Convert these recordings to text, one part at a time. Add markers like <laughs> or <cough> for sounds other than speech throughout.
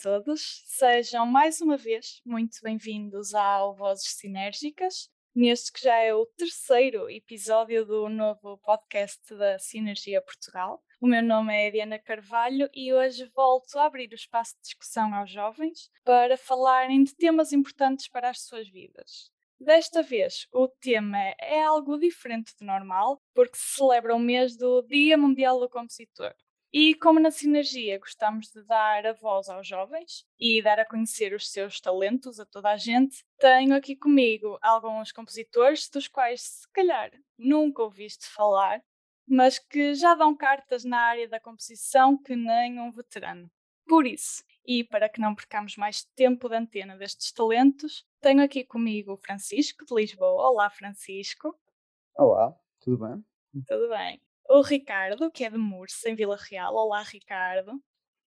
Todos, sejam mais uma vez muito bem-vindos ao Vozes Sinérgicas, neste que já é o terceiro episódio do novo podcast da Sinergia Portugal. O meu nome é Diana Carvalho e hoje volto a abrir o espaço de discussão aos jovens para falarem de temas importantes para as suas vidas. Desta vez, o tema é algo diferente do normal, porque se celebra o mês do Dia Mundial do Compositor. E como na Sinergia gostamos de dar a voz aos jovens e dar a conhecer os seus talentos a toda a gente, tenho aqui comigo alguns compositores dos quais se calhar nunca ouviste falar, mas que já dão cartas na área da composição que nem um veterano. Por isso, e para que não percamos mais tempo de antena destes talentos, tenho aqui comigo o Francisco de Lisboa. Olá, Francisco. Olá, tudo bem? Tudo bem. O Ricardo, que é de Mursa, em Vila Real. Olá, Ricardo.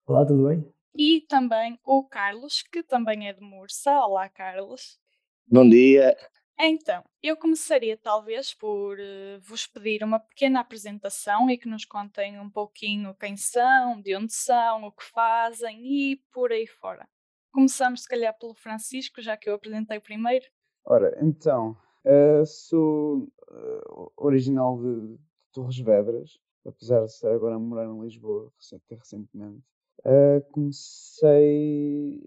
Olá, tudo bem? E também o Carlos, que também é de Mursa. Olá, Carlos. Bom dia. Então, eu começaria talvez por uh, vos pedir uma pequena apresentação e que nos contem um pouquinho quem são, de onde são, o que fazem e por aí fora. Começamos, se calhar, pelo Francisco, já que eu apresentei primeiro. Ora, então, uh, sou uh, original de, de, Torres Vedras, apesar de estar agora a morar em Lisboa até recentemente. Uh, comecei.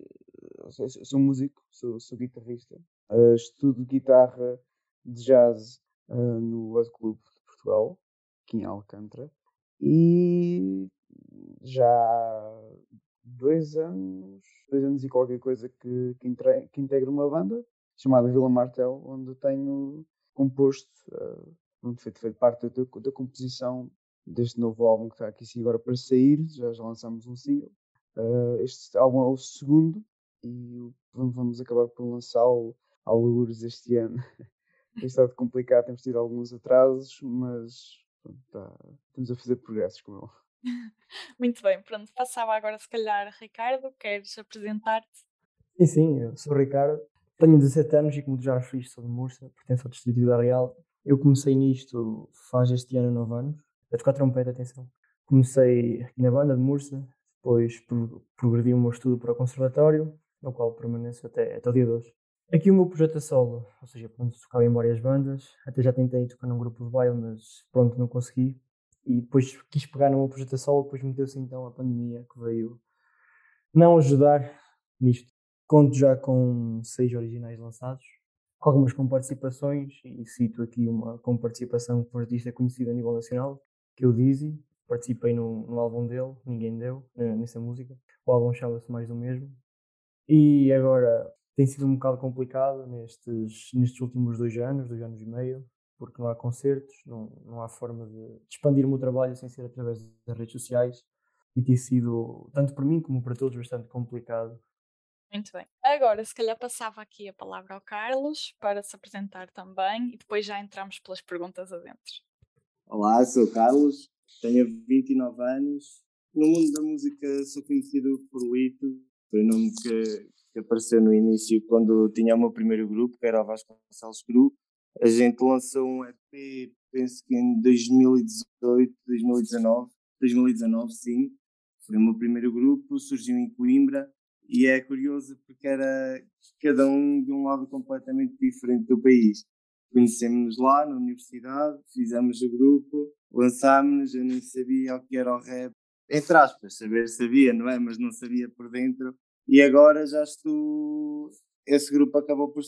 Sou, músico, sou, sou guitarrista. estudo guitarra de jazz no World Club de Portugal, aqui em Alcântara. E já dois anos, dois anos e qualquer coisa que, que, entre, que integro uma banda chamada Vila Martel, onde tenho composto, uh, feito, feito parte da, da, composição deste novo álbum que está aqui sim agora para sair, já, já lançamos um single. Uh, este álbum é o segundo e vamos acabar por lançá-lo ao Lourdes este ano. <laughs> Tem estado complicado, temos tido alguns atrasos, mas pronto, tá, estamos a fazer progressos com ele. <laughs> Muito bem, pronto, passava agora se calhar Ricardo, queres apresentar-te? Sim, sim, eu sou o Ricardo, tenho 17 anos e como já referiste sou de Mursa, pertenço ao Distrito Vila Real. Eu comecei nisto faz este ano 9 anos, a tocar trompete, atenção. Comecei aqui na banda de Mursa, depois progredi o meu estudo para o conservatório, no qual permaneço até, até o dia de hoje. Aqui o meu projeto a solo, ou seja, pronto, tocava em várias bandas, até já tentei tocar num grupo de baile, mas pronto, não consegui e depois quis pegar numa projeto a solo, depois meteu-se então a pandemia que veio não ajudar nisto. Conto já com seis originais lançados, algumas com participações, e cito aqui uma com participação um artista conhecido a nível nacional, que é o Dizzy. Participei no, no álbum dele, Ninguém Deu, nessa música. O álbum chama-se Mais do Mesmo. E agora tem sido um bocado complicado nestes, nestes últimos dois anos, dois anos e meio, porque não há concertos, não, não há forma de, expandir o meu trabalho sem ser através das redes sociais e tem sido, tanto para mim como para todos, bastante complicado. Muito bem. Agora, se calhar passava aqui a palavra ao Carlos para se apresentar também e depois já entramos pelas perguntas adentro. Olá, sou o Carlos, tenho 29 anos. No mundo da música sou conhecido por Lito, foi o nome que, que apareceu no início quando tinha o meu primeiro grupo, que era o Vasconcelos Group a gente lançou um EP, penso que em 2018, 2019, 2019 sim, foi o meu primeiro grupo, surgiu em Coimbra e é curioso porque era cada um de um lado completamente diferente do país. Conhecemos-nos lá na universidade, fizemos o grupo, lançámos-nos, eu nem sabia o que era o rap, entre aspas, saber sabia, não é? Mas não sabia por dentro. E agora já estou. Esse grupo acabou por,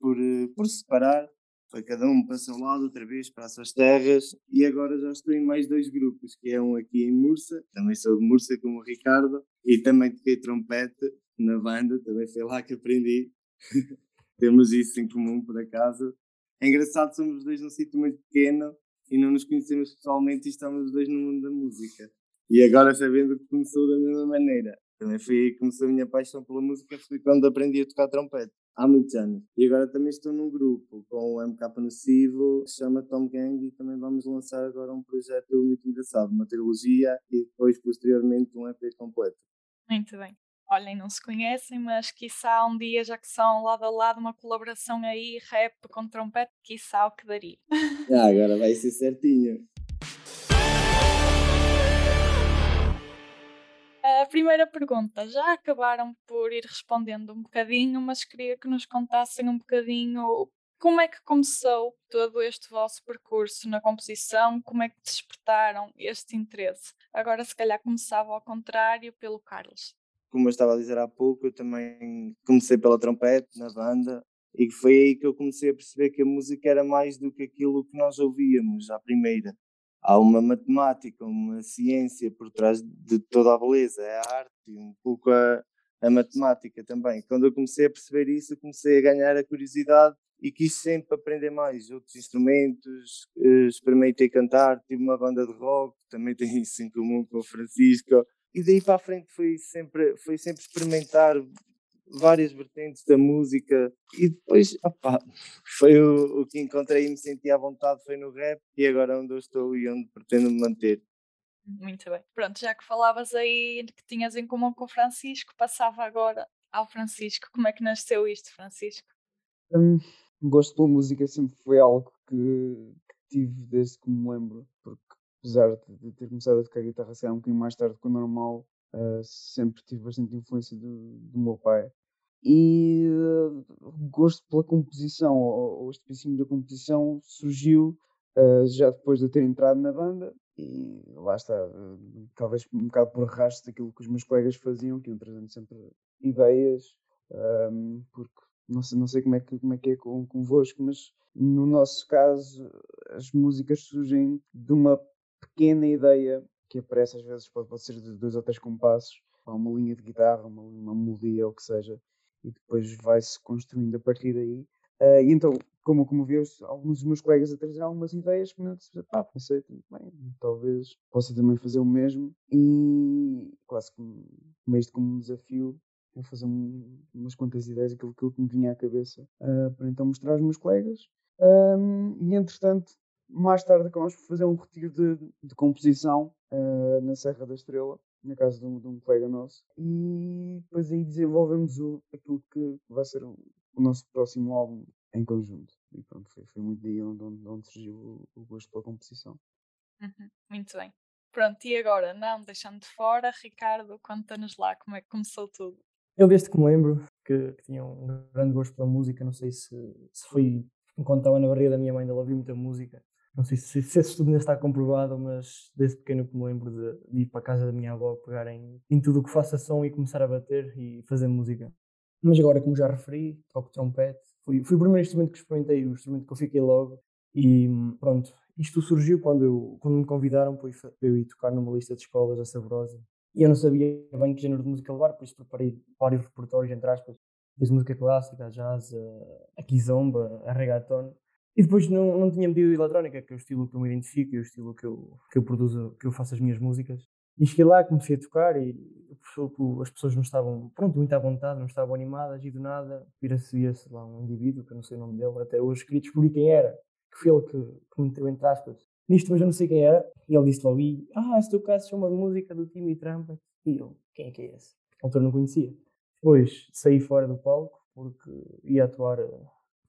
por, por separar foi cada um para o seu lado, outra vez para as suas terras, e agora já estou em mais dois grupos, que é um aqui em Mursa, também sou de Mursa como o Ricardo, e também toquei trompete na banda, também foi lá que aprendi. <laughs> Temos isso em comum, por acaso. É engraçado, somos dois num sítio muito pequeno e não nos conhecemos pessoalmente e estamos os dois no mundo da música. E agora sabendo que começou da mesma maneira. Também foi aí que começou a minha paixão pela música, foi quando aprendi a tocar trompete há muitos anos. E agora também estou num grupo com o MK Nocivo, que se chama Tom Gang, e também vamos lançar agora um projeto muito engraçado, uma trilogia e depois, posteriormente, um EP completo. Muito bem. Olhem, não se conhecem, mas quiçá um dia, já que são lado a lado, uma colaboração aí, rap com trompete, quiçá o que daria. <laughs> Ah, agora vai ser certinho. Primeira pergunta, já acabaram por ir respondendo um bocadinho, mas queria que nos contassem um bocadinho como é que começou todo este vosso percurso na composição, como é que despertaram este interesse. Agora, se calhar, começava ao contrário pelo Carlos. Como eu estava a dizer há pouco, eu também comecei pela trompete na banda e foi aí que eu comecei a perceber que a música era mais do que aquilo que nós ouvíamos à primeira há uma matemática, uma ciência por trás de toda a beleza, é a arte e um pouco a, a matemática também. Quando eu comecei a perceber isso, comecei a ganhar a curiosidade e quis sempre aprender mais outros instrumentos, eh, experimentei cantar, tive uma banda de rock, também tenho isso em comum com o Francisco, e daí para a frente foi sempre, foi sempre experimentar várias vertentes da música e depois opa, foi o, o que encontrei e me senti à vontade foi no rap e agora é onde eu estou e onde pretendo me manter. Muito bem. Pronto, já que falavas aí que tinhas em comum com o Francisco, passava agora ao Francisco. Como é que nasceu isto, Francisco? Um, gosto pela música sempre foi algo que, que, tive desde que me lembro, porque apesar de ter começado a tocar guitarra se um bocadinho mais tarde que o normal, Uh, sempre tive bastante influência do, do meu pai. E uh, gosto pela composição, ou, este princípio da composição surgiu uh, já depois de eu ter entrado na banda. E lá está, talvez um bocado por rastro daquilo que os meus colegas faziam, que iam trazendo sempre ideias, um, porque não sei, não sei como, é que, como é que é com, convosco, mas no nosso caso as músicas surgem de uma pequena ideia que aparece às vezes, pode, pode ser de dois ou três compassos, uma linha de guitarra, uma, uma melodia ou o que seja, e depois vai-se construindo a partir daí. Uh, e então, como, como vi alguns dos meus colegas a trazer algumas ideias, que pá, pensei, bem, talvez possa também fazer o mesmo, e quase como meio como um desafio, vou fazer um, umas quantas ideias, aquilo, aquilo que me vinha à cabeça, uh, para então mostrar aos meus colegas. Um, e entretanto, mais tarde acabamos por fazer um retiro de, de composição uh, na Serra da Estrela, na casa de um, de um, colega nosso, e depois aí desenvolvemos o, aquilo que vai ser o, o nosso próximo álbum em conjunto. E pronto, foi, foi muito daí onde, onde, onde surgiu o, o, gosto pela composição. Uhum, muito bem. Pronto, e agora, não deixando de fora, Ricardo, conta-nos lá como é que começou tudo. Eu desde que me lembro que, que tinha um grande gosto pela música, não sei se, se foi enquanto estava na barriga da minha mãe, ela ouvia muita música, não sei se, se esse estudo ainda está comprovado, mas desde pequeno que me lembro de, de, ir para a casa da minha avó, pegar em, em tudo o que faça som e começar a bater e fazer música. Mas agora, como já referi, toco trompete. Foi, foi o primeiro instrumento que experimentei, o instrumento que eu fiquei logo. E pronto, isto surgiu quando, eu, quando me convidaram para eu ir tocar numa lista de escolas, a Saborosa. E eu não sabia bem que género de música levar, por isso preparei vários repertórios, entre aspas, desde música clássica, jazz, a, a kizomba, a reggaeton. E depois não, não tinha medido eletrónica, que é o estilo que eu me identifico, é o estilo que eu, que eu produzo, que eu faço as minhas músicas. E cheguei lá, comecei a tocar e as pessoas não estavam, pronto, muito à vontade, não estavam animadas e do nada vira-se lá um indivíduo, que eu não sei o nome dele, até hoje queria descobrir quem era, que foi ele que, que meteu entre aspas. Nisto, mas eu não sei quem era. E ele disse logo, ah, se tocasses uma música do Timmy Trumpet. E eu, quem é que é esse? A autor não conhecia. Depois saí fora do palco, porque ia atuar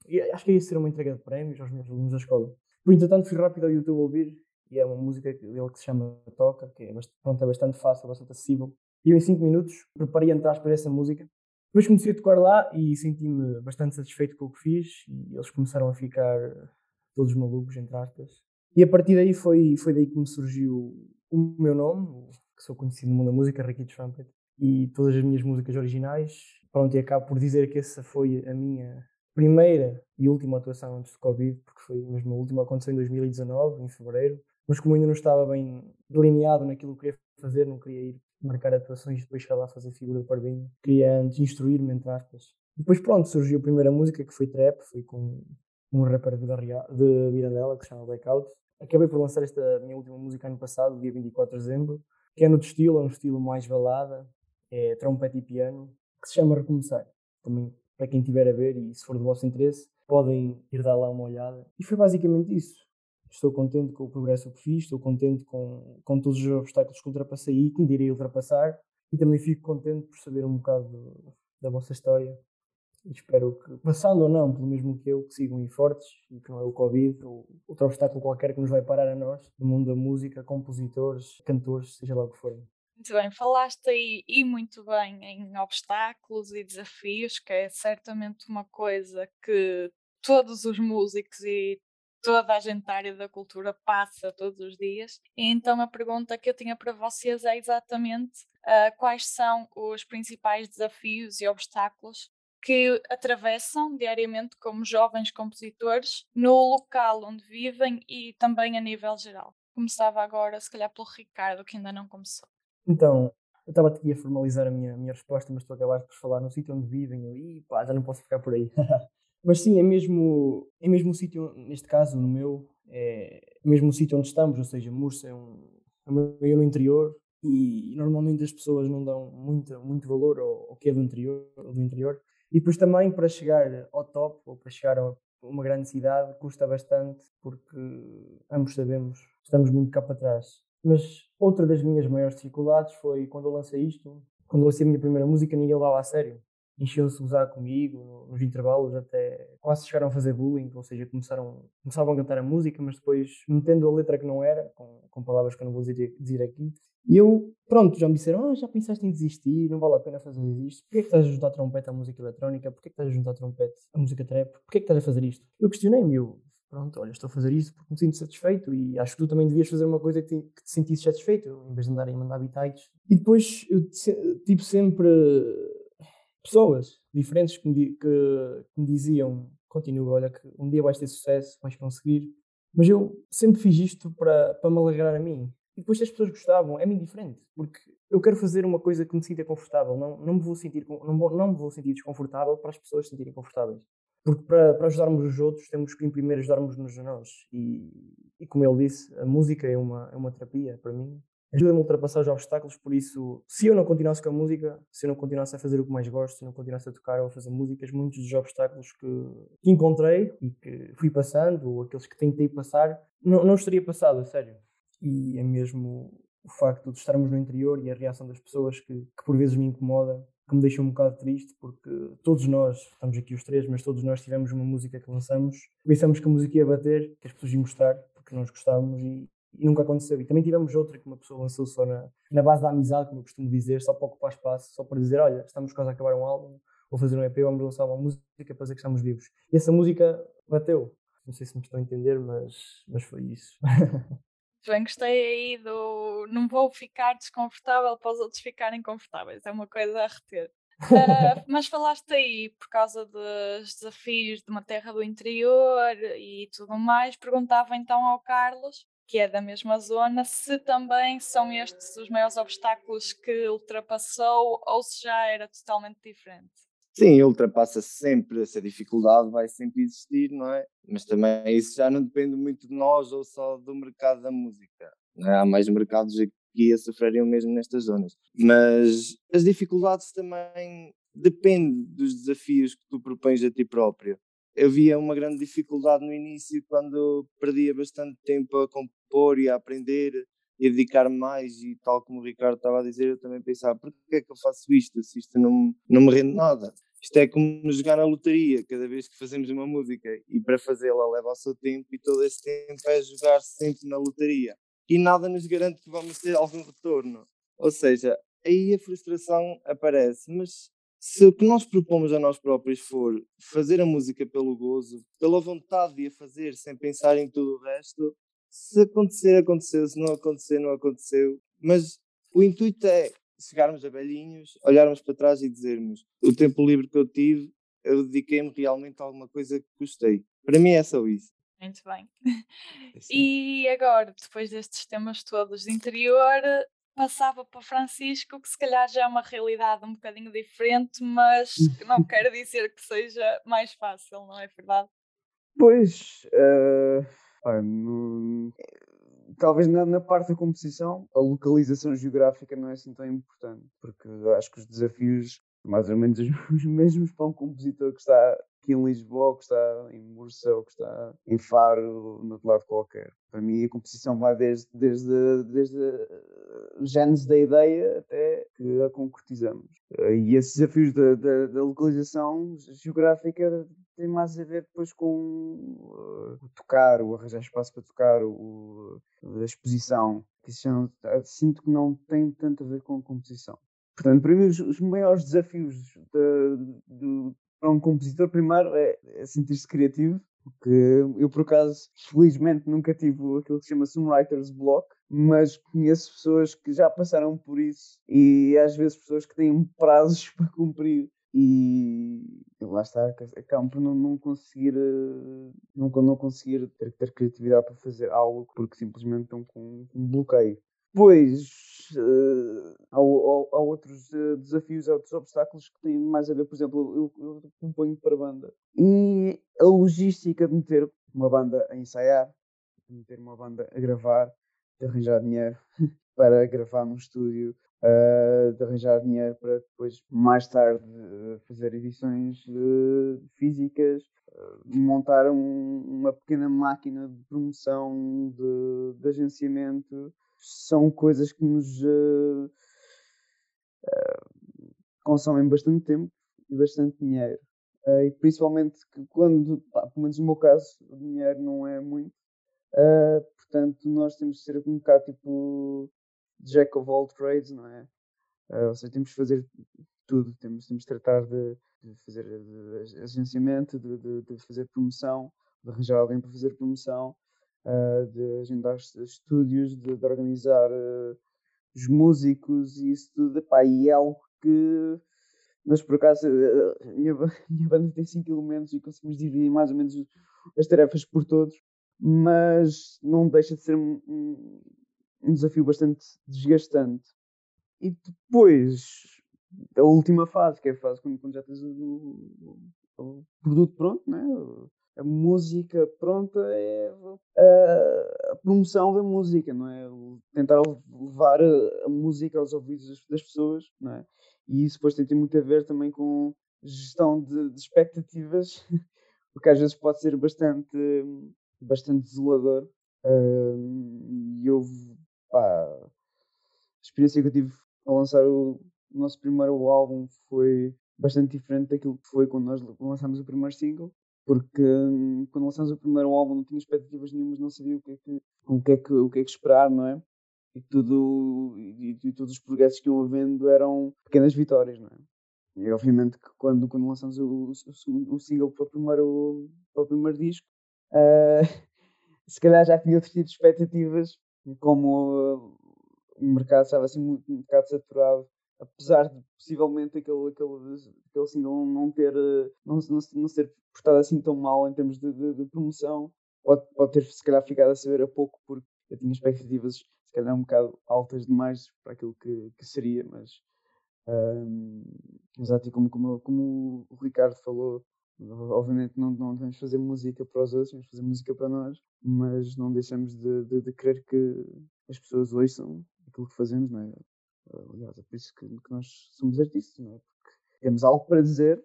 e acho que ia ser uma entrega de prémios aos meus alunos da escola. Por entretanto, fui rápido ao YouTube ouvir e é uma música dele que se chama Toca, que é bastante, pronto, é bastante fácil, bastante acessível. E eu, em 5 minutos, preparei entre aspas essa música. Depois comecei a tocar lá e senti-me bastante satisfeito com o que fiz e eles começaram a ficar todos malucos, entre aspas. E a partir daí foi, foi daí que me surgiu o meu nome, que sou conhecido no mundo da música, Ricky Trumpet, e todas as minhas músicas originais. Pronto, e acabo por dizer que essa foi a minha primeira e última atuação antes do Covid, porque foi mesmo a última aconteceu em 2019, em fevereiro, mas como ainda não estava bem delineado naquilo que queria fazer, não queria ir marcar atuações e depois chegar lá fazer figura de parvinho, queria antes instruir-me, entre aspas. Depois, pronto, surgiu a primeira música, que foi Trap, foi com um rapper de, de Mirandela, que se chama Blackout. Acabei por lançar esta minha última música ano passado, dia 24 de dezembro, que é no estilo, é um estilo mais balada, é trompete e piano, que se chama Recomeçar. Também para quem tiver a ver e se for do vosso interesse, podem ir dar lá uma olhada. E foi basicamente isso. Estou contente com o progresso que fiz, estou contente com, com todos os obstáculos que ultrapassei e que me direi ultrapassar. E também fico contente por saber um bocado da vossa história. E espero que, passando ou não, pelo mesmo que eu, que sigam aí fortes e que não é o Covid ou outro obstáculo qualquer que nos vai parar a nós, no mundo da música, compositores, cantores, seja lá o que for. Muito bem, falaste aí e muito bem em obstáculos e desafios, que é certamente uma coisa que todos os músicos e toda a gente da área da cultura passa todos os dias. Então a pergunta que eu tinha para vocês é exatamente uh, quais são os principais desafios e obstáculos que atravessam diariamente como jovens compositores no local onde vivem e também a nível geral. Começava agora, se calhar, pelo Ricardo, que ainda não começou. Então, eu estava aqui a formalizar a minha, a minha resposta, mas tu acabaste por falar no sítio onde vivem. E pá, já não posso ficar por aí. <laughs> mas sim, é mesmo, é mesmo o sítio, neste caso, no meu, é mesmo o sítio onde estamos, ou seja, Mursa é um, é meio no interior e, normalmente as pessoas não dão muito, muito valor ao, ao que é do interior, do interior. E depois também para chegar ao top ou para chegar a uma grande cidade custa bastante porque ambos sabemos estamos muito cá para trás. Mas outra das minhas maiores dificuldades foi quando eu lancei isto, quando eu lancei a minha primeira música, ninguém levava a sério. Encheu-se a usar comigo nos intervalos, até quase chegaram a fazer bullying, ou seja, começaram, começavam a cantar a música, mas depois metendo a letra que não era, com, com palavras que eu não vou dizer, dizer aqui. E eu, pronto, já me disseram: ah, já pensaste em desistir, não vale a pena fazer isto. Porquê é que estás a juntar trompete à música eletrónica? Porquê é que estás a juntar trompete à música trap? Porquê é que estás a fazer isto? Eu questionei-me, eu, pronto, olha, estou a fazer isso porque me sinto satisfeito e acho que tu também devias fazer uma coisa que te, que te sentisses satisfeito, em vez de andarem a mandar bitites. E depois eu tive sempre pessoas diferentes que me, que, que me diziam, continua, olha, que um dia vais ter sucesso, vais conseguir. Mas eu sempre fiz isto para, para me alegrar a mim. E depois se as pessoas gostavam, é-me indiferente, porque eu quero fazer uma coisa que me sinta confortável, não, não, me vou sentir, não, não me vou sentir desconfortável para as pessoas se sentirem confortáveis. Porque para, para ajudarmos os outros, temos que primeiro ajudarmos-nos a nós. E, e como ele disse, a música é uma, é uma terapia para mim. Ajuda-me a ultrapassar os obstáculos, por isso, se eu não continuasse com a música, se eu não continuasse a fazer o que mais gosto, se eu não continuasse a tocar ou a fazer músicas, muitos dos obstáculos que, que encontrei e que fui passando, ou aqueles que tentei passar, não, não estaria passado, a sério. E é mesmo o facto de estarmos no interior e a reação das pessoas que, que por vezes me incomoda que me deixa um bocado triste porque todos nós, estamos aqui os três, mas todos nós tivemos uma música que lançamos, pensamos que a música ia bater, que as pessoas iam gostar, porque nós gostávamos e, e nunca aconteceu. E também tivemos outra que uma pessoa lançou só na, na base da amizade, como eu costumo dizer, só para ocupar espaço, só para dizer, olha, estamos quase a acabar um álbum, vou fazer um EP, vamos lançar uma música para dizer que estamos vivos. E essa música bateu. Não sei se me estão a entender, mas, mas foi isso. <laughs> bem, gostei aí do não vou ficar desconfortável para os outros ficarem confortáveis, é uma coisa a reter. Uh, <laughs> mas falaste aí por causa dos desafios de uma terra do interior e tudo mais. Perguntava então ao Carlos, que é da mesma zona, se também são estes os maiores obstáculos que ultrapassou ou se já era totalmente diferente. Sim, ultrapassa sempre essa dificuldade, vai sempre existir, não é? Mas também isso já não depende muito de nós ou só do mercado da música. É? Há mais mercados aqui a sofrerem o mesmo nestas zonas. Mas as dificuldades também dependem dos desafios que tu propões a ti próprio. Eu via uma grande dificuldade no início quando perdia bastante tempo a compor e a aprender e a dedicar mais e tal como o Ricardo estava a dizer, eu também pensava, por que é que eu faço isto se isto não, não me rende nada? Isto é como jogar na lotaria, cada vez que fazemos uma música e para fazê-la leva o seu tempo e todo esse tempo é jogar sempre na lotaria. E nada nos garante que vamos ter algum retorno. Ou seja, aí a frustração aparece, mas se o que nós propomos a nós próprios for fazer a música pelo gozo, pela vontade de a fazer sem pensar em tudo o resto, se acontecer, aconteceu, se não acontecer, não aconteceu. Mas o intuito é chegarmos a velhinhos, olharmos para trás e dizermos: o tempo livre que eu tive, eu dediquei-me realmente a alguma coisa que gostei. Para mim é só isso. Muito bem. É assim. E agora, depois destes temas todos de interior, passava para Francisco, que se calhar já é uma realidade um bocadinho diferente, mas não <laughs> quero dizer que seja mais fácil, não é verdade? Pois, uh, no, talvez na, na, parte da composição a localização geográfica não é assim tão importante, porque acho que os desafios mais ou menos os <laughs> mesmos para um compositor que está aqui em Lisboa, que está em Murcia ou que está em Faro, no outro lado qualquer. Para mim a composição vai desde, desde, desde genes da ideia até que a concretizamos. Uh, e esses desafios da, da, da, localização geográfica têm mais a ver depois com uh, o tocar, o arranjar espaço para tocar, o, a exposição. Que não, sinto que não tem tanto a ver com a composição. Portanto, para mim, os, os maiores desafios de, para um compositor, primeiro, é, é sentir-se criativo, porque eu, por acaso, felizmente nunca tive aquilo que se chama Songwriter's Block, mas conheço pessoas que já passaram por isso e às vezes pessoas que têm prazos <laughs> para cumprir e lá está, acabam por não, não conseguir uh, não, não conseguir ter, ter, criatividade para fazer algo porque simplesmente estão com um bloqueio. Depois há, há, há, outros uh, desafios, há outros obstáculos que têm mais a ver, por exemplo, eu, eu componho para banda e a logística de meter uma banda a ensaiar, de meter uma banda a gravar, de arranjar dinheiro <laughs> para gravar num estúdio, uh, de arranjar dinheiro para depois, mais tarde, uh, fazer edições uh, físicas, montar um, uma pequena máquina de promoção, de, de agenciamento. São coisas que nos consomem bastante tempo e bastante dinheiro. e principalmente quando, pá, pelo menos no meu caso, o dinheiro não é muito. Uh, portanto, nós temos de ser um bocado tipo Jack of all trades, não é? Uh, ou seja, temos de fazer tudo, temos, temos de tratar de, de fazer agenciamento, de, de, de, fazer promoção, de arranjar alguém para fazer promoção, uh, de agendar estúdios, de, organizar uh, os músicos e isso tudo. Epá, e é algo que mas por acaso a minha, <laughs> minha banda tem 5 elementos e conseguimos dividir mais ou menos as tarefas por todos mas não deixa de ser um, um desafio bastante desgastante. E depois, a última fase, que é a fase quando, quando já tens o, o, o, produto pronto, né? A música pronta é a, promoção da música, não é? tentar levar a, música aos ouvidos das, pessoas, não é? E isso depois tem muito a ver também com gestão de, de expectativas, <laughs> porque às vezes pode ser bastante bastante desolador. E eu, pá, a experiência que eu tive a lançar o nosso primeiro álbum foi bastante diferente daquilo que foi quando nós lançámos o primeiro single, porque hum, quando lançámos o primeiro álbum não tinha expectativas nenhumas, não sabia o que é que, o que, é que, o que, é que esperar, não é? E, tudo, e, e todos os progressos que iam havendo eram pequenas vitórias, não é? E obviamente que quando, quando lançamos o, o, o single para o primeiro, para o primeiro disco, Uh, <laughs> se calhar já tinha outro tipo de expectativas, como uh, o mercado estava assim um bocado saturado, apesar de possivelmente aquele, aquele, aquele single não ter uh, não, não, não ser portado assim tão mal em termos de, de, de, promoção, pode, pode ter se calhar ficado a saber a pouco porque eu tinha expectativas se calhar um bocado altas demais para aquilo que, que seria, mas um, exato, e como, como, como o Ricardo falou, Obviamente não, não devemos fazer música para os outros, devemos fazer música para nós, mas não deixamos de, de, de querer que as pessoas ouçam aquilo que fazemos, não é? Aliás, é por isso que, que nós somos artistas, não é? Porque temos algo para dizer,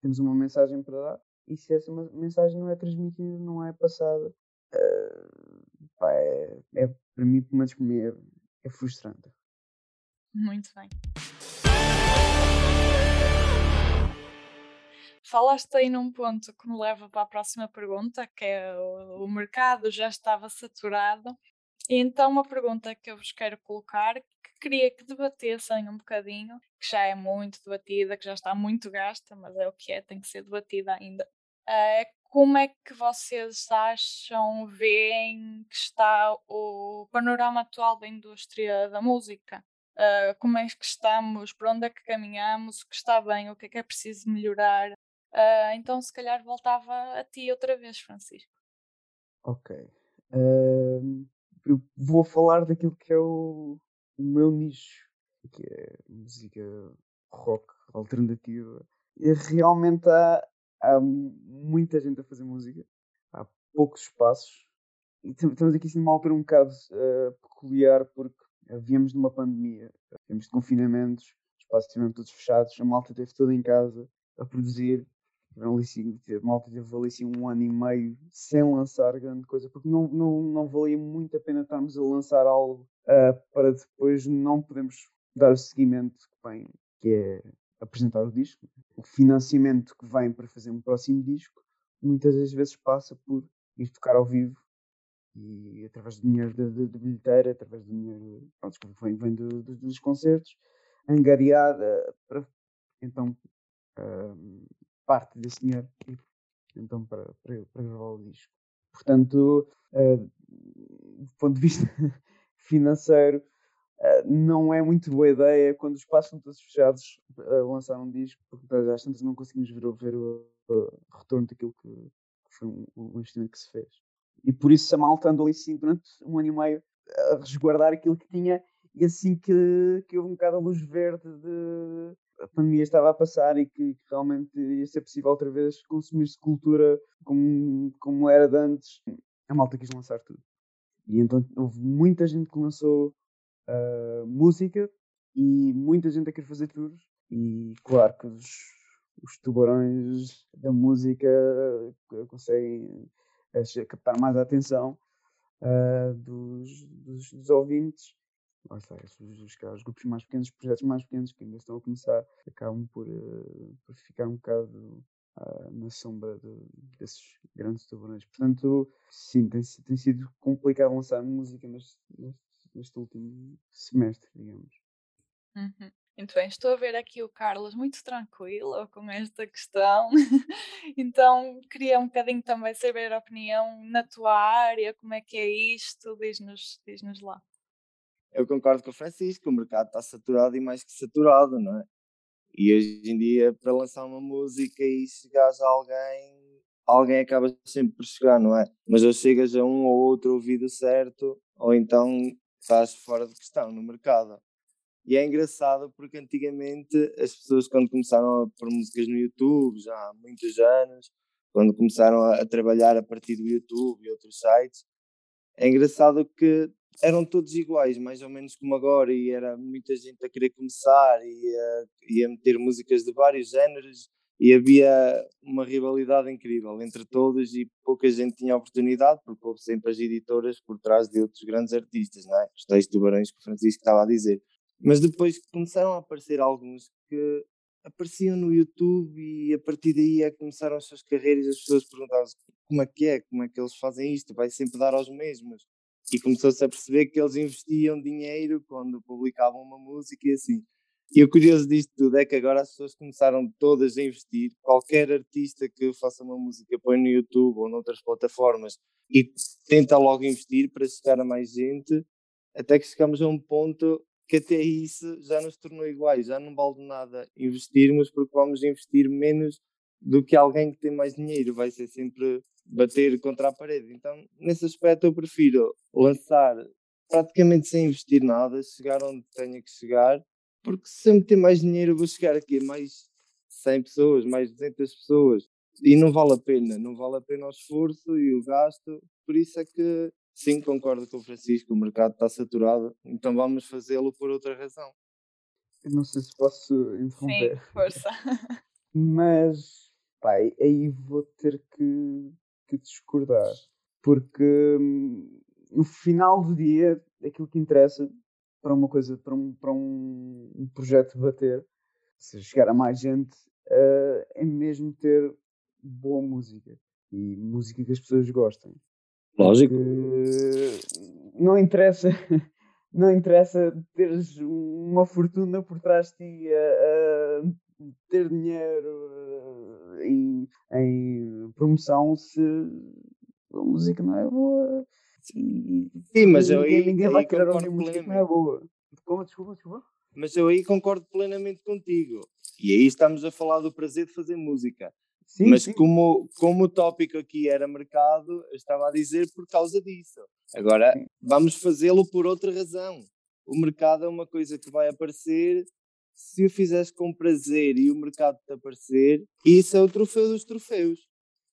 temos uma mensagem para dar, e se essa mensagem não é transmitida, não é passada, uh, pá, é, é, para mim, pelo menos para mim, é, é frustrante. Muito bem. Falaste aí num ponto que me leva para a próxima pergunta, que é o, o mercado já estava saturado. E então uma pergunta que eu vos quero colocar, queria que debatessem um bocadinho, que já é muito debatida, que já está muito gasta, mas é o que é, tem que ser debatida ainda. É como é que vocês acham, veem que está o panorama atual da indústria da música? Uh, como é que estamos, para onde é que caminhamos, o que está bem, o que é que é preciso melhorar, Uh, então, se calhar, voltava a ti outra vez, Francisco. Ok. Uh, eu vou falar daquilo que é o, o meu nicho, que é música rock alternativa. E realmente há, há muita gente a fazer música, há poucos espaços. E estamos aqui assim numa altura um bocado uh, peculiar, porque viemos de uma pandemia, viemos de confinamentos, os espaços estiveram todos fechados, a malta esteve toda em casa a produzir a malta teve ali assim um ano e meio sem lançar grande coisa, porque não, não, não valia muito a pena estarmos a lançar algo uh, para depois não podermos dar o seguimento que vem, que é apresentar o disco. O financiamento que vem para fazer um próximo disco muitas das vezes passa por ir tocar ao vivo e através do dinheiro de bilheteira, através do dinheiro pronto, que vem, vem do, do, dos concertos, angariada para então uh, parte desse dinheiro e então para, para, para gravar o disco. Portanto, uh, do ponto de vista <laughs> financeiro, uh, não é muito boa ideia quando os espaços estão todos fechados a lançar um disco, porque às tantas não conseguimos ver, ver o, o, retorno daquilo que, foi um, o investimento que se fez. E por isso a malta andou ali sim durante um ano e meio a resguardar aquilo que tinha e assim que, que houve um bocado a luz verde de a pandemia estava a passar e que, realmente ia ser possível outra vez consumir-se cultura como, como era de antes, a malta quis lançar tudo. E então houve muita gente que lançou uh, música e muita gente a querer fazer tours e claro que os, os tubarões da música conseguem a captar mais a atenção uh, dos, dos, dos, ouvintes. Lá está, os, os, os, grupos mais pequenos, os projetos mais pequenos que ainda estão a começar, acabam por, uh, por ficar um bocado uh, na sombra de, desses grandes tubarões. Portanto, sim, tem, tem sido complicado lançar música neste, neste, último semestre, digamos. Uhum. Muito bem, estou a ver aqui o Carlos muito tranquilo com esta questão, <laughs> então queria um bocadinho também saber a opinião na tua área, como é que é isto, diz-nos diz lá. Eu concordo com o Francisco, o mercado está saturado e mais que saturado, não é? E hoje em dia, para lançar uma música e chegares a alguém, alguém acaba sempre por chegar, não é? Mas ou chegas a um ou outro ouvido certo, ou então estás fora de questão no mercado. E é engraçado porque antigamente as pessoas, quando começaram a pôr músicas no YouTube, já há muitos anos, quando começaram a, a trabalhar a partir do YouTube e outros sites, é engraçado que eram todos iguais, mais ou menos como agora, e era muita gente a querer começar e a, e a meter músicas de vários géneros, e havia uma rivalidade incrível entre todos, e pouca gente tinha oportunidade, porque houve sempre as editoras por trás de outros grandes artistas, não é? Os tais tubarões que o Francisco estava a dizer. Mas depois começaram a aparecer alguns que apareciam no YouTube e a partir daí é que começaram as suas carreiras as pessoas perguntavam-se como é que é, como é que eles fazem isto, vai sempre dar aos mesmos. E começou-se a perceber que eles investiam dinheiro quando publicavam uma música e assim. E o curioso disto tudo é que agora as pessoas começaram todas a investir. Qualquer artista que faça uma música põe no YouTube ou noutras plataformas e tenta logo investir para chegar a mais gente, até que chegamos a um ponto que até isso já nos tornou iguais, já não vale nada investirmos porque vamos investir menos do que alguém que tem mais dinheiro, vai ser sempre bater contra a parede. Então, nesse aspecto, eu prefiro lançar praticamente sem investir nada, chegar onde tenha que chegar, porque se eu meter mais dinheiro, eu vou chegar aqui a mais 100 pessoas, mais 200 pessoas, e não vale a pena, não vale a pena o esforço e o gasto, por isso é que Sim, concordo com o Francisco, o mercado está saturado, então vamos fazê-lo por outra razão. Eu não sei se posso interromper. Sim, força. <laughs> Mas, pai, aí vou ter que, que discordar. Porque hum, no final do dia, aquilo que interessa para uma coisa, para um, para um, um projeto bater, se chegar a mais gente, uh, é mesmo ter boa música e música que as pessoas gostem. Lógico. não interessa, <laughs> não interessa teres uma fortuna por trás de ti a, a ter dinheiro eh, em, em, promoção se a música não é boa. Sim, Sim mas eu aí, ninguém vai querer ouvir música que não é boa. Como? Desculpa, desculpa. Mas eu aí concordo plenamente contigo. E aí estamos a falar do prazer de fazer música. Sim, Mas sim. Como, como o tópico aqui era mercado, eu estava a dizer por causa disso. Agora, vamos fazê-lo por outra razão. O mercado é uma coisa que vai aparecer se o fizeres com prazer e o mercado te aparecer, isso é o troféu dos troféus.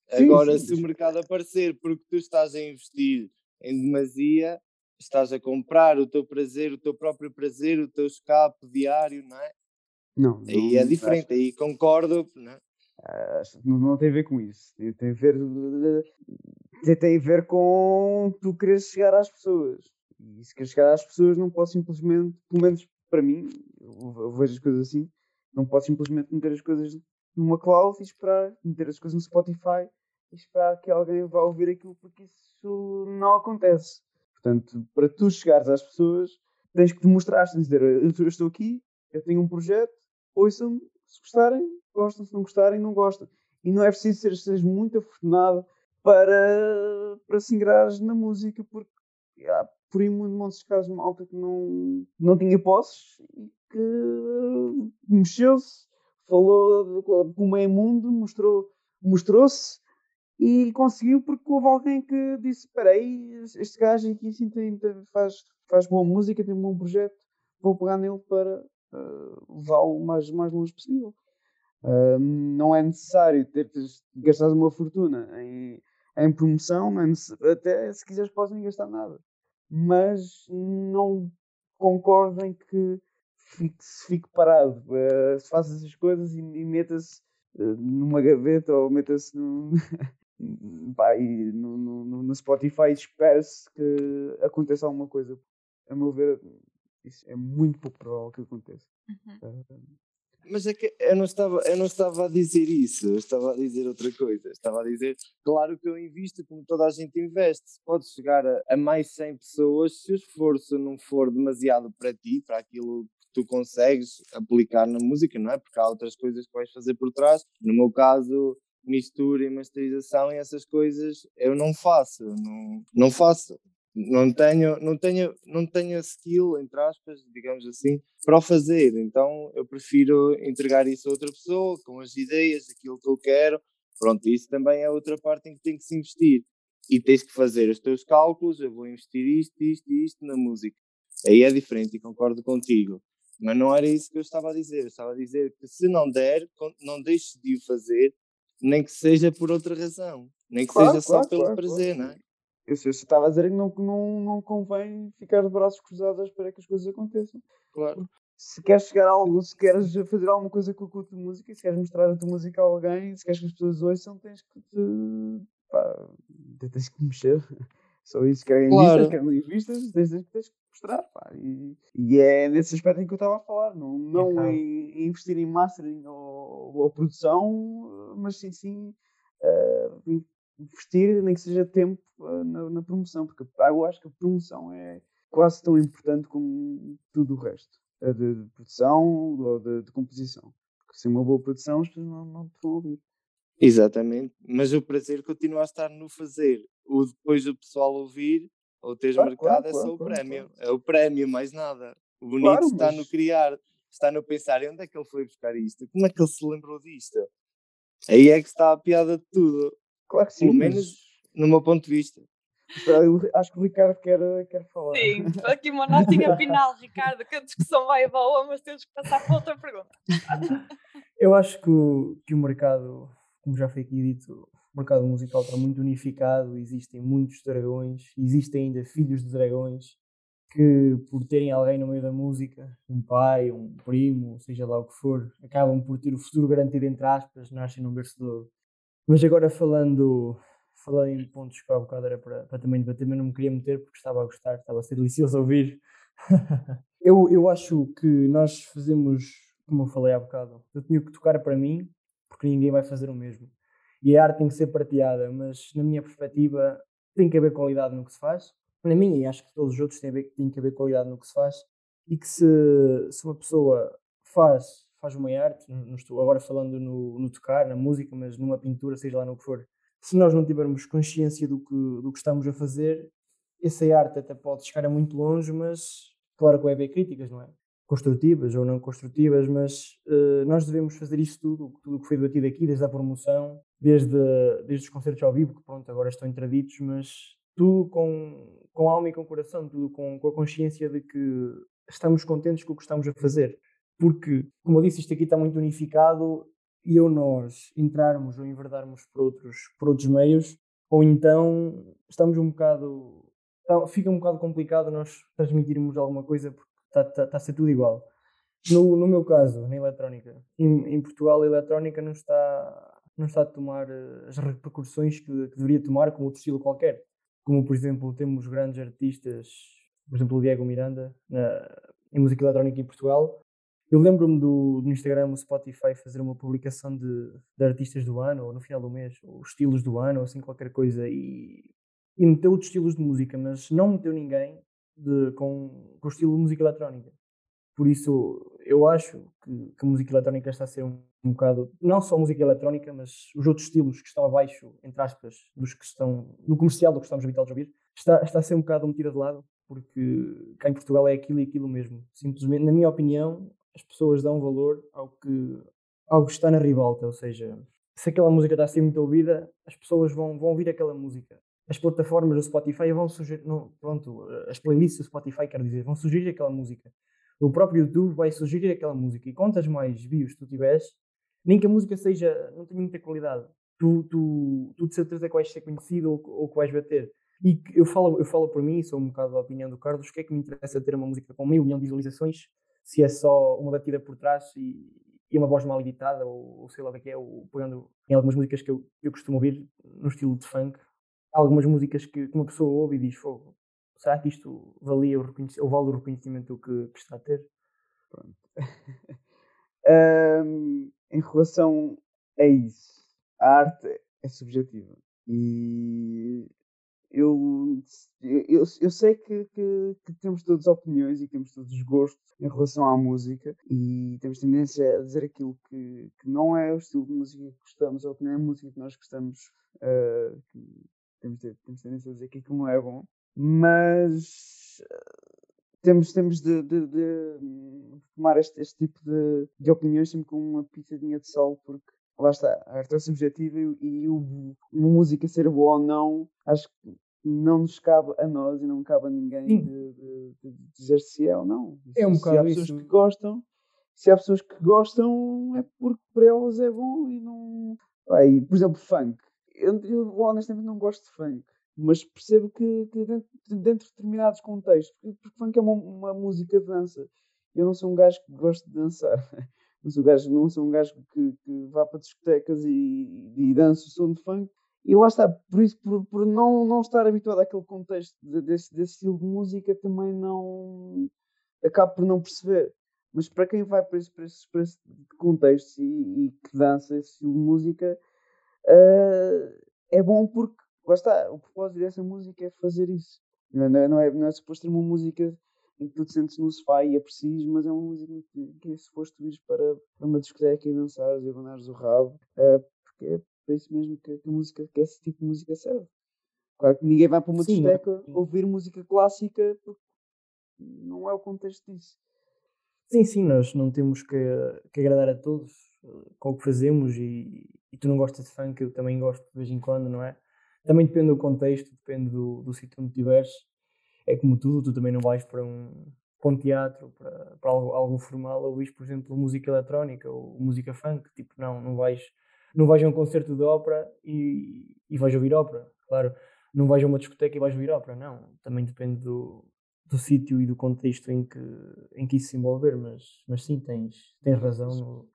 Sim, Agora, se o mercado aparecer porque tu estás a investir em demasia, estás a comprar o teu prazer, o teu próprio prazer, o teu escape diário, não é? Não. Aí é diferente, aí concordo, não é? não, não tem a ver com isso. Tem a ver, tem a ver com tu querer chegar às pessoas. E se queres chegar às pessoas, não posso simplesmente, pelo menos para mim, eu vejo as coisas assim, não posso simplesmente meter as coisas numa cloud e esperar, meter as coisas no Spotify e esperar que alguém vá ouvir aquilo, porque isso não acontece. Portanto, para tu chegares às pessoas, tens que demonstrar, tens de dizer: eu estou aqui, eu tenho um projeto, ouçam-me, se gostarem, gostam, se não gostarem, não gostam. E não é preciso ser, seres muito afortunado para, para se ingrares na música, porque há por muito montes de malta que não, não tinha posses e que mexeu-se, falou como é mundo, mostrou, mostrou-se e conseguiu porque houve alguém que disse: Espera aí, este gajo aqui assim tem, faz, faz boa música, tem um bom projeto, vou pegar nele para uh, levá-lo o mais, mais longe possível. Uh, não é necessário ter, gastar uma fortuna em, em promoção, é até se quiseres, podem gastar nada. Mas não concordem que fique, se fique parado. Uh, se faça essas coisas e, e meta-se uh, numa gaveta ou meta-se <laughs> no, no, no, no, Spotify e espera-se que aconteça alguma coisa. A meu ver, isso é muito pouco provável que aconteça. Uhum. Uh, mas é que eu não, estava, eu não estava a dizer isso, eu estava a dizer outra coisa. Estava a dizer, claro que eu invisto como toda a gente investe. Pode chegar a, a mais 100 pessoas se o esforço não for demasiado para ti, para aquilo tu consegues aplicar na música, não é? Porque há outras coisas que vais fazer por trás. No meu caso, mistura e masterização e essas coisas eu não faço, não, não faço. Não tenho, não tenho, não tenho skill, entre aspas, digamos assim, para o fazer. Então eu prefiro entregar isso a outra pessoa, com as ideias, aquilo que eu quero. Pronto, isso também é outra parte em que tem que se investir. E tens que fazer os teus cálculos, eu vou investir isto, isto e isto na música. Aí é diferente e concordo contigo. Mas não era isso que eu estava a dizer. Eu estava a dizer que se não der, não deixe de o fazer, nem que seja por outra razão. Nem que claro, seja claro, só pelo claro, prazer, não é? Eu, eu estava a dizer que não, não, não convém ficar de braços cruzados para que as coisas aconteçam. Claro. Se queres chegar a algo, se queres fazer alguma coisa com a tua música, se queres mostrar a tua música a alguém, se queres que as pessoas ouçam, tens que te. Pá, tens que mexer. <laughs> Só isso, querem claro. listas, querem revistas, tens, tens que mostrar. Pá. E, e, é nesse aspecto em que eu estava a falar, não, não é em, investir em mastering ou, ou produção, mas sim, sim uh, investir, nem que seja tempo uh, na, na, promoção, porque eu acho que a promoção é quase tão importante como tudo o resto, de, de produção ou de, de, composição. Porque sem uma boa produção as pessoas não, não te vão ouvir. Exatamente, mas o prazer continua a estar no fazer. O depois o pessoal ouvir ou teres claro, mercado claro, é só claro, o prémio. É o prémio, mais nada. O bonito está no criar, está no pensar onde é que ele foi buscar isto, como é que ele se lembrou disto. Aí é que está a piada de tudo. Claro que sim. Pelo menos no meu ponto de vista. Eu acho que o Ricardo quer, quer falar. Sim, <laughs> aqui uma notinha final, Ricardo, que a discussão vai boa, mas temos que passar para outra pergunta. <laughs> Eu acho que o, que o mercado como já foi aqui dito, o mercado musical está muito unificado, existem muitos dragões, existem ainda filhos de dragões que, por terem alguém no meio da música, um pai, um primo, seja lá o que for, acabam por ter o futuro garantido, entre aspas, nascem num bercedor. Mas agora falando, falando em pontos que há bocado era para, para também debater, mas não me queria meter porque estava a gostar, estava a ser delicioso ouvir. <laughs> eu, eu acho que nós fazemos, como eu falei há bocado, eu tinha que tocar para mim porque ninguém vai fazer o mesmo. E a arte tem que ser partilhada, mas na minha perspectiva tem que haver qualidade no que se faz. Na minha, e acho que todos os outros têm, que haver qualidade no que se faz. E que se, se uma pessoa faz, faz uma arte, não estou agora falando no, no tocar, na música, mas numa pintura, seja lá no que for, se nós não tivermos consciência do que, do que estamos a fazer, essa arte até pode chegar a muito longe, mas claro que vai haver críticas, não é? construtivas ou não construtivas, mas uh, nós devemos fazer isso tudo, tudo o que foi debatido aqui, desde a promoção, desde, desde os concertos ao vivo, que pronto, agora estão intraditos, mas tudo com, com alma e com coração, tudo com, com a consciência de que estamos contentes com o que estamos a fazer. Porque, como eu disse, isto aqui está muito unificado e ou nós entrarmos ou enverdarmos por outros, por outros meios, ou então estamos um bocado. Fica um bocado complicado nós transmitirmos alguma coisa está tá, tá a ser tudo igual. No, no meu caso, na eletrónica, em, em Portugal a eletrónica não está, não está a tomar eh, as repercussões que, que deveria tomar com outro estilo qualquer. Como, por exemplo, temos grandes artistas, por exemplo, o Diego Miranda, na, em música eletrónica em Portugal. Eu lembro-me do, do Instagram, o Spotify, fazer uma publicação de, de artistas do ano, ou no final do mês, ou estilos do ano, ou assim qualquer coisa, e, e meteu outros estilos de música, mas não meteu ninguém de, com, com o estilo de música eletrónica. Por isso, eu acho que, que a música eletrónica está a ser um, um bocado, não só música eletrónica, mas os outros estilos que estão abaixo, entre aspas, dos que estão, do comercial do que estamos habituados a ouvir, está, está a ser um bocado metida de lado, porque cá em Portugal é aquilo e aquilo mesmo. Simplesmente, na minha opinião, as pessoas dão valor ao que, ao que está na ribalta, ou seja, se aquela música está a ser muito ouvida, as pessoas vão, vão ouvir aquela música as plataformas do Spotify vão sugerir, não, pronto, as playlists do Spotify, quero dizer, vão sugerir aquela música. O próprio YouTube vai sugerir aquela música. E quantas mais views tu tiveres, nem que a música seja, não tenha muita qualidade, tu, tu, tu de certeza que vais ser conhecido ou, ou que vais bater. E eu falo, eu falo por mim, sou um bocado da opinião do Carlos, o que é que me interessa ter uma música com meio milhão de visualizações, se é só uma batida por trás e, e uma voz mal editada, ou, ou sei lá o que é, ou pegando em algumas músicas que eu, eu costumo ouvir no estilo de funk, algumas músicas que, uma pessoa ouve e diz, fogo, será que isto valia o, o vale o reconhecimento que, que, está a ter? Pronto. <laughs> um, em relação a isso, a arte é subjetiva. E eu, eu, eu sei que, que, que, temos todas opiniões e temos todos os gostos em relação à música e temos tendência a dizer aquilo que, que não é o estilo de música que gostamos ou que não é a música que nós gostamos, uh, temos, temos tendência a dizer que não é bom, mas temos, temos de, de, de tomar este, este tipo de, de, opiniões sempre com uma pitadinha de sol, porque lá está, a arte é subjetiva e, e o, uma música ser boa ou não, acho que não nos cabe a nós e não cabe a ninguém de, de, de, dizer se é ou não. É um se bocado há pessoas isso. que gostam, se há pessoas que gostam, é porque para elas é bom e não. Aí, por exemplo, funk. Eu, eu honestamente não gosto de funk mas percebo que, que dentro, dentro, de determinados contextos, porque, funk é uma, uma, música de dança. Eu não sou um gajo que gosta de dançar. <laughs> Não sou um gajo, não sou um gajo que, que vá para discotecas e, e dança o som de funk. E lá está, por isso, por, por não, não estar habituado àquele contexto de, desse, desse estilo de música, também não. acabo por não perceber. Mas para quem vai para, esse, para, esse, para esse contexto e, e, que dança esse estilo de música, uh, é bom porque lá está, o propósito dessa música é fazer isso. Não é, não é, não é suposto ter uma música em que tu te sentes no sofá e aprecias, mas é uma música que, que é suposto ir para, para uma discoteca e dançares e abandares o rabo, uh, porque é para isso mesmo que, que, a música, que esse tipo de música serve. Claro que ninguém vai para uma Sim, discoteca ouvir música clássica porque não é o contexto disso. Sim, sim, nós não temos que, que agradar a todos eh, com o que fazemos e, e tu não gostas de funk, eu também gosto de vez em quando, não é? Também depende do contexto, depende do, do sítio onde estiveres. É como tudo, tu também não vais para um, para um teatro, para, para algo, algo formal, ouvires, por exemplo, música eletrónica ou música funk. Tipo, não, não vais, não vais a um concerto de ópera e, e vais ouvir ópera. Claro, não vais a uma discoteca e vais ouvir ópera, não. Também depende do, do sítio e do contexto em que, em que isso se envolver, mas, mas sim, tens, tens razão no,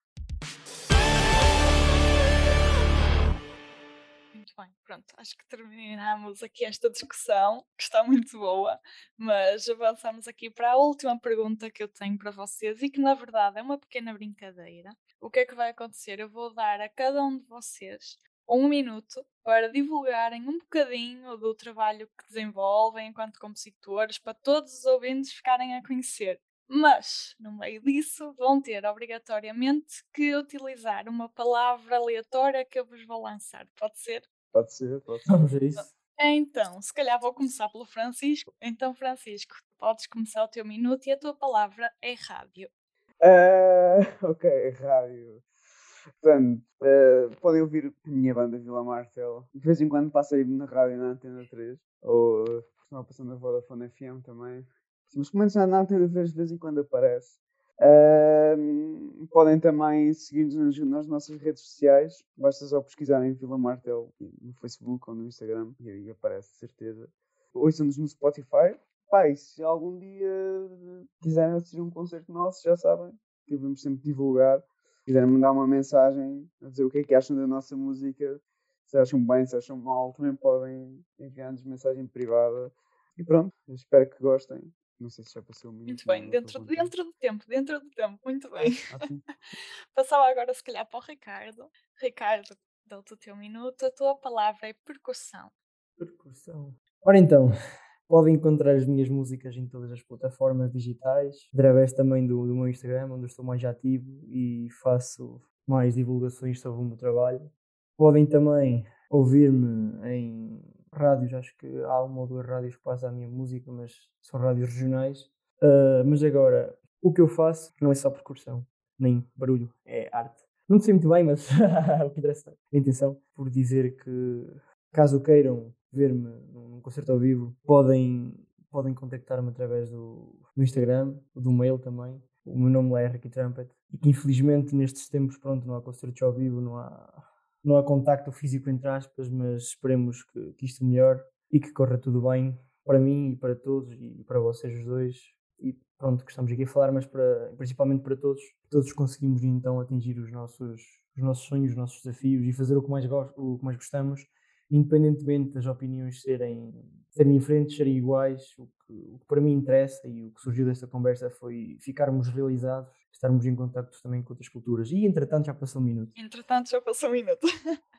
Muito bem, pronto, acho que terminamos aqui esta discussão, que está muito boa, mas avançamos aqui para a última pergunta que eu tenho para vocês e que na verdade é uma pequena brincadeira. O que é que vai acontecer? Eu vou dar a cada um de vocês um minuto para divulgarem um bocadinho do trabalho que desenvolvem enquanto compositores, para todos os ouvintes ficarem a conhecer. Mas, no meio disso, vão ter obrigatoriamente que utilizar uma palavra aleatória que eu vos vou lançar. Pode ser? Pode ser, pode ser. Vamos a isso. Então, se calhar vou começar pelo Francisco. Então, Francisco, podes começar o teu minuto e a tua palavra é rádio. Uh, <laughs> ok, rádio. Portanto, uh, podem ouvir a minha banda Vila Marcelo. De vez em quando passei na rádio na Antena 3. Ou não passando na Vodafone FM também. Mas pelo menos na Antena 3 de vez em quando aparece. Uh, podem também seguir-nos nas, nossas redes sociais. Basta só pesquisarem Vila Martel no Facebook ou no Instagram e aí aparece, certeza. Ouçam-nos no Spotify. Pai, se algum dia quiserem assistir um concerto nosso, já sabem, que vamos sempre divulgar. Se quiserem mandar uma mensagem a dizer o que é que acham da nossa música, se acham bem, se acham mal, também podem enviar-nos mensagem privada. E pronto, espero que gostem. Não sei se já passou um minuto. Muito bem, dentro, dentro do tempo, dentro do tempo, muito bem. <laughs> Ótimo. Passava agora se calhar para o Ricardo. Ricardo, dou-te o teu minuto, a tua palavra é percussão. Percussão. Ora então, podem encontrar as minhas músicas em todas as plataformas digitais, através também do, do meu Instagram, onde estou mais ativo e faço mais divulgações sobre o meu trabalho. Podem também ouvir-me em rádios, acho que há uma ou duas rádios que passam a minha música, mas são rádios regionais. Ah, mas agora, o que eu faço não é só percussão, nem barulho, é arte. Não sei muito bem, mas <laughs> o que interessa é a intenção, por dizer que caso queiram ver-me num concerto ao vivo, podem, podem contactar-me através do, do Instagram, do mail também. O meu nome lá é Ricky Trumpet. E que infelizmente nestes tempos, pronto, não há concertos ao vivo, não há, não há contacto físico entre aspas, mas esperemos que, que isto melhore e que corra tudo bem para mim e para todos e para vocês os dois. E pronto, que estamos aqui a falar, mas para, principalmente para todos, todos conseguimos então atingir os nossos, os nossos sonhos, os nossos desafios e fazer o que mais, o que mais gostamos independentemente das opiniões serem, serem diferentes, serem iguais, o que, o que para mim interessa e o que surgiu desta conversa foi ficarmos realizados, estarmos em contacto também com outras culturas. E entretanto já passou um minuto. Entretanto, já passou um minuto. <laughs>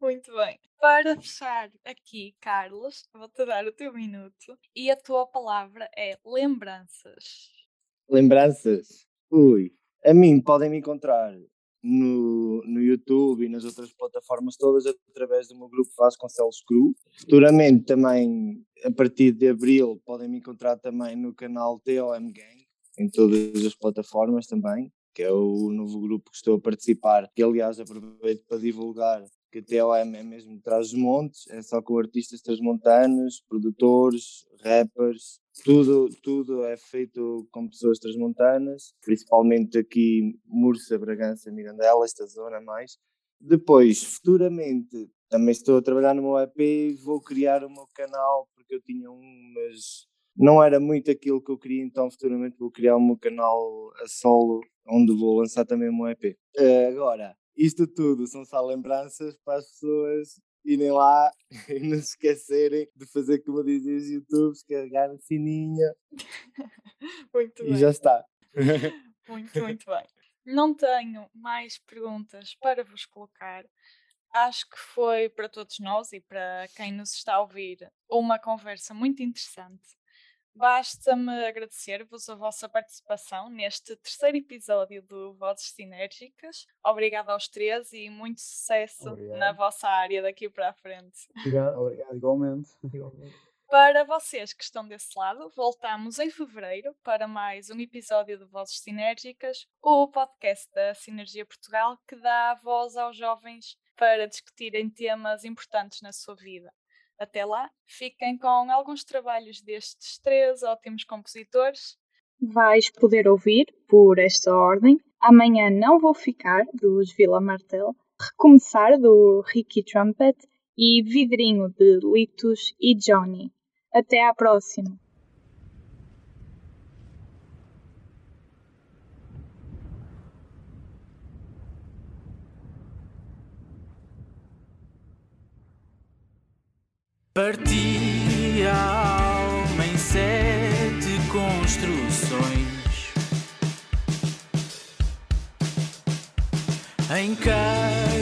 Muito bem. Para fechar aqui, Carlos, vou-te dar o teu minuto e a tua palavra é lembranças. Lembranças? Ui. A mim podem me encontrar no, no YouTube e nas outras plataformas todas através do meu grupo Vasconcelos Cru. Futuramente também, a partir de Abril, podem me encontrar também no canal TOM Gang, em todas as plataformas também, que é o novo grupo que estou a participar, que aliás aproveito para divulgar que a TOM é mesmo trás dos montes, é só com artistas transmontanos, produtores, rappers, tudo, tudo é feito com pessoas transmontanas, principalmente aqui Mursa, Bragança, Mirandela, esta zona mais. Depois, futuramente, também estou a trabalhar no meu EP vou criar o meu canal, porque eu tinha um, mas não era muito aquilo que eu queria, então futuramente vou criar o meu canal a solo, onde vou lançar também o meu EP. Eh, agora, isto tudo são só lembranças para as pessoas irem lá <laughs> e não se esquecerem de fazer como dizem os youtubes, carregar no sininho <laughs> Muito e bem. já está. <laughs> Muito, muito bem. Não tenho mais perguntas para vos colocar. Acho que foi para todos nós e para quem nos está a ouvir uma conversa muito interessante. Basta-me agradecer-vos a vossa participação neste terceiro episódio do Vozes Sinérgicas. Obrigada aos três e muito sucesso Obrigado. na vossa área daqui para a frente. Obrigado. Obrigado, <laughs> igualmente. Para vocês que estão desse lado, voltamos em fevereiro para mais um episódio de Vozes Sinérgicas, o podcast da Sinergia Portugal que dá voz aos jovens para discutirem temas importantes na sua vida. Até lá, fiquem com alguns trabalhos destes três ótimos compositores. Vais poder ouvir, por esta ordem, Amanhã Não Vou Ficar, dos Vila Martel, Recomeçar, do Ricky Trumpet e Vidrinho, de Litos e Johnny. Até à próxima! Partia a alma em sete construções. Em cada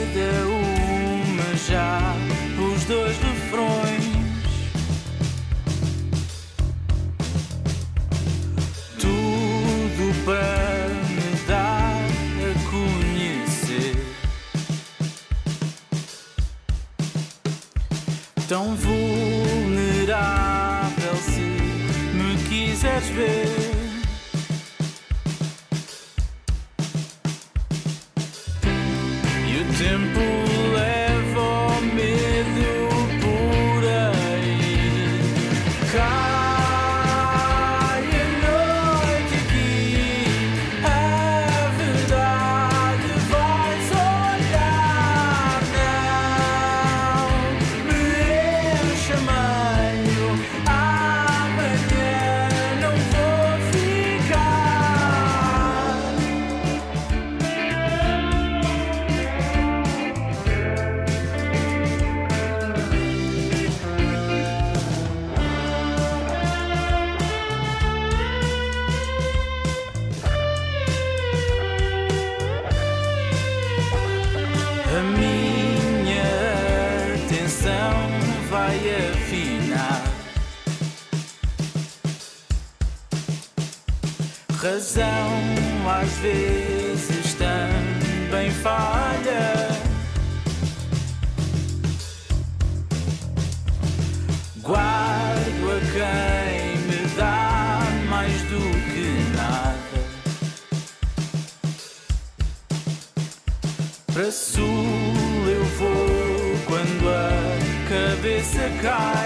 cabeça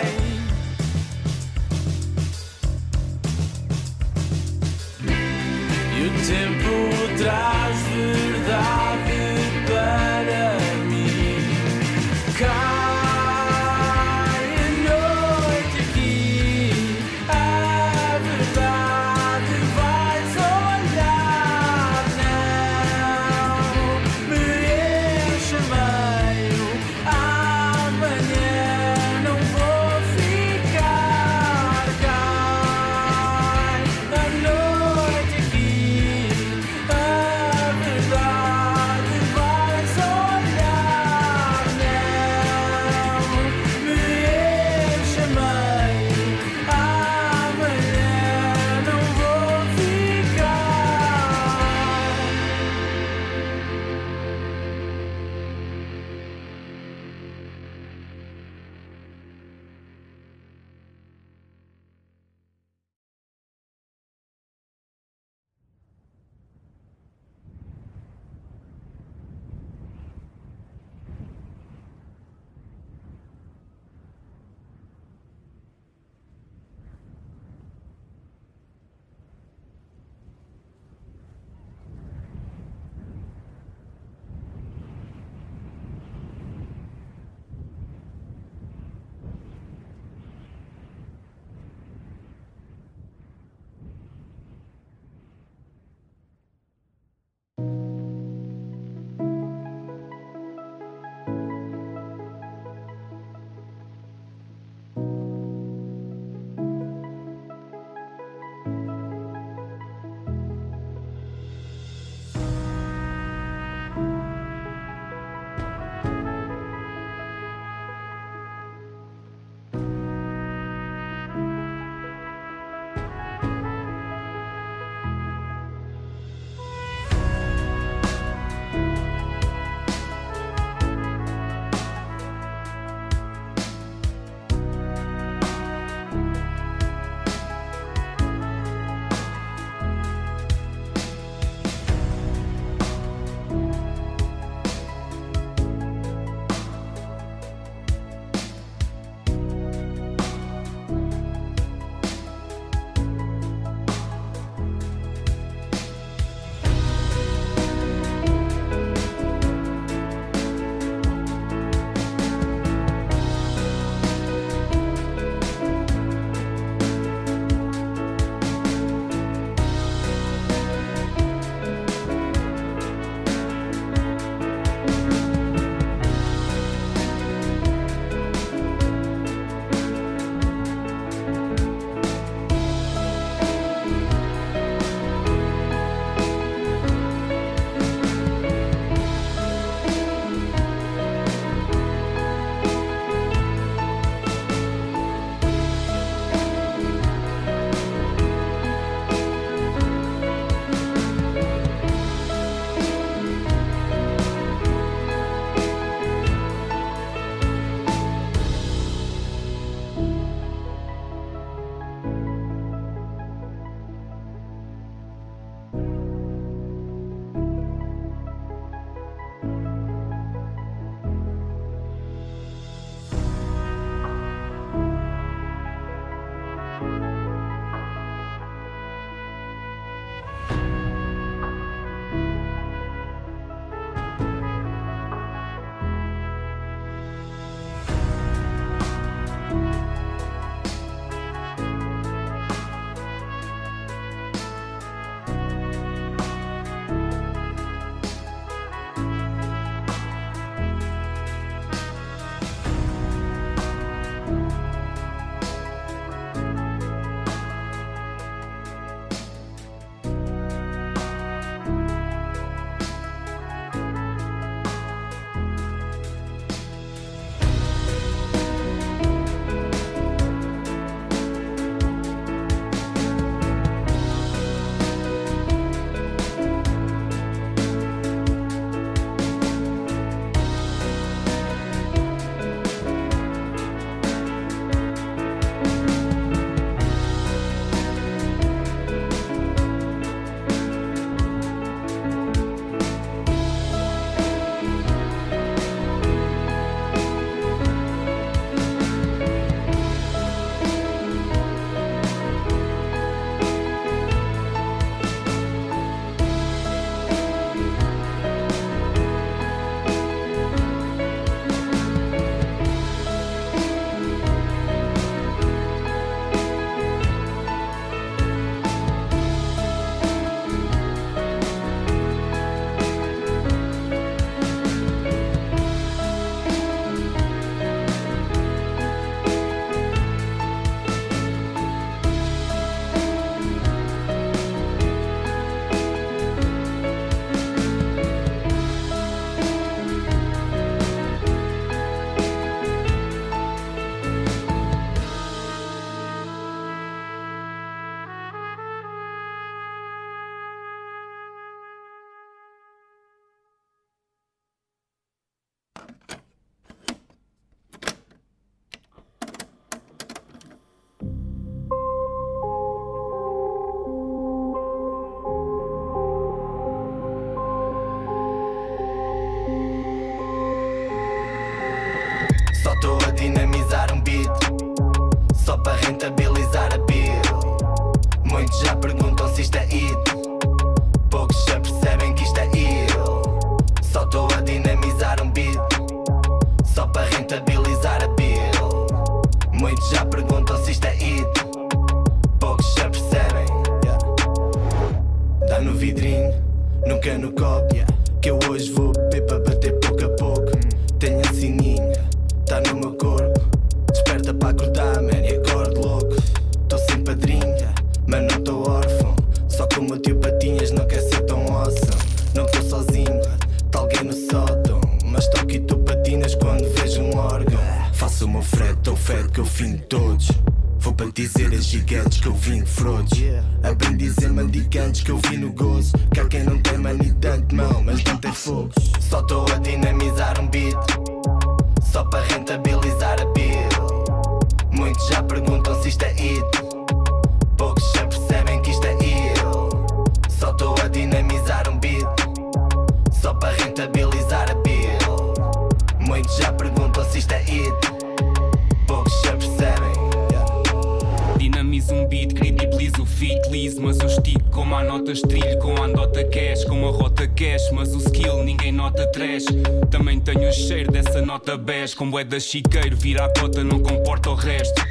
Dinamizo um beat, credibilizo o feat, liso Mas eu estico como a nota estrilho Com a andota cash, com a rota cash. Mas o skill ninguém nota trash. Também tenho o cheiro dessa nota bege Como é da chiqueiro, vira a cota, não comporta o resto.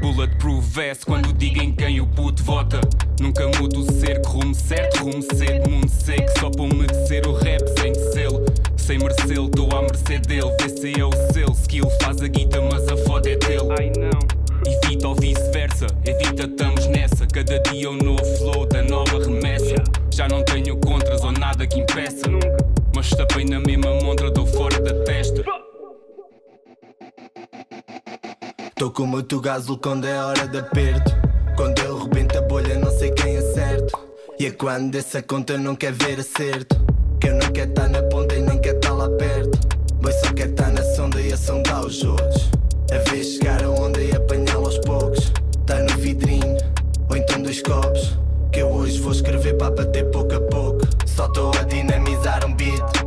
Bulletproof vest quando digo em quem o puto vota. Nunca mudo o cerco, rumo certo, rumo cedo. Mundo seco, só para umedecer o rap sem tecê-lo Sem merecê-lo, estou à mercê dele VC é o selo, skill faz a guita mas a foda é dele. Ai não Evita ou vice-versa, evita estamos nessa. Cada dia um novo flow da nova remessa. Já não tenho contras ou nada que impeça. Mas tapei na mesma montra, dou fora da testa. Tô com o meu tugazo quando é hora de aperto. Quando eu rebento a bolha não sei quem acerto E é quando essa conta não quer ver acerto. Que eu não quero estar na ponta e nem quero estar lá perto. Boi só quer estar na sonda e a sondar os outros. A ver chegar a onda e poucos vidrinho, ou então dois copos. Que eu hoje vou escrever para bater pouco a pouco. Só estou a dinamizar um beat.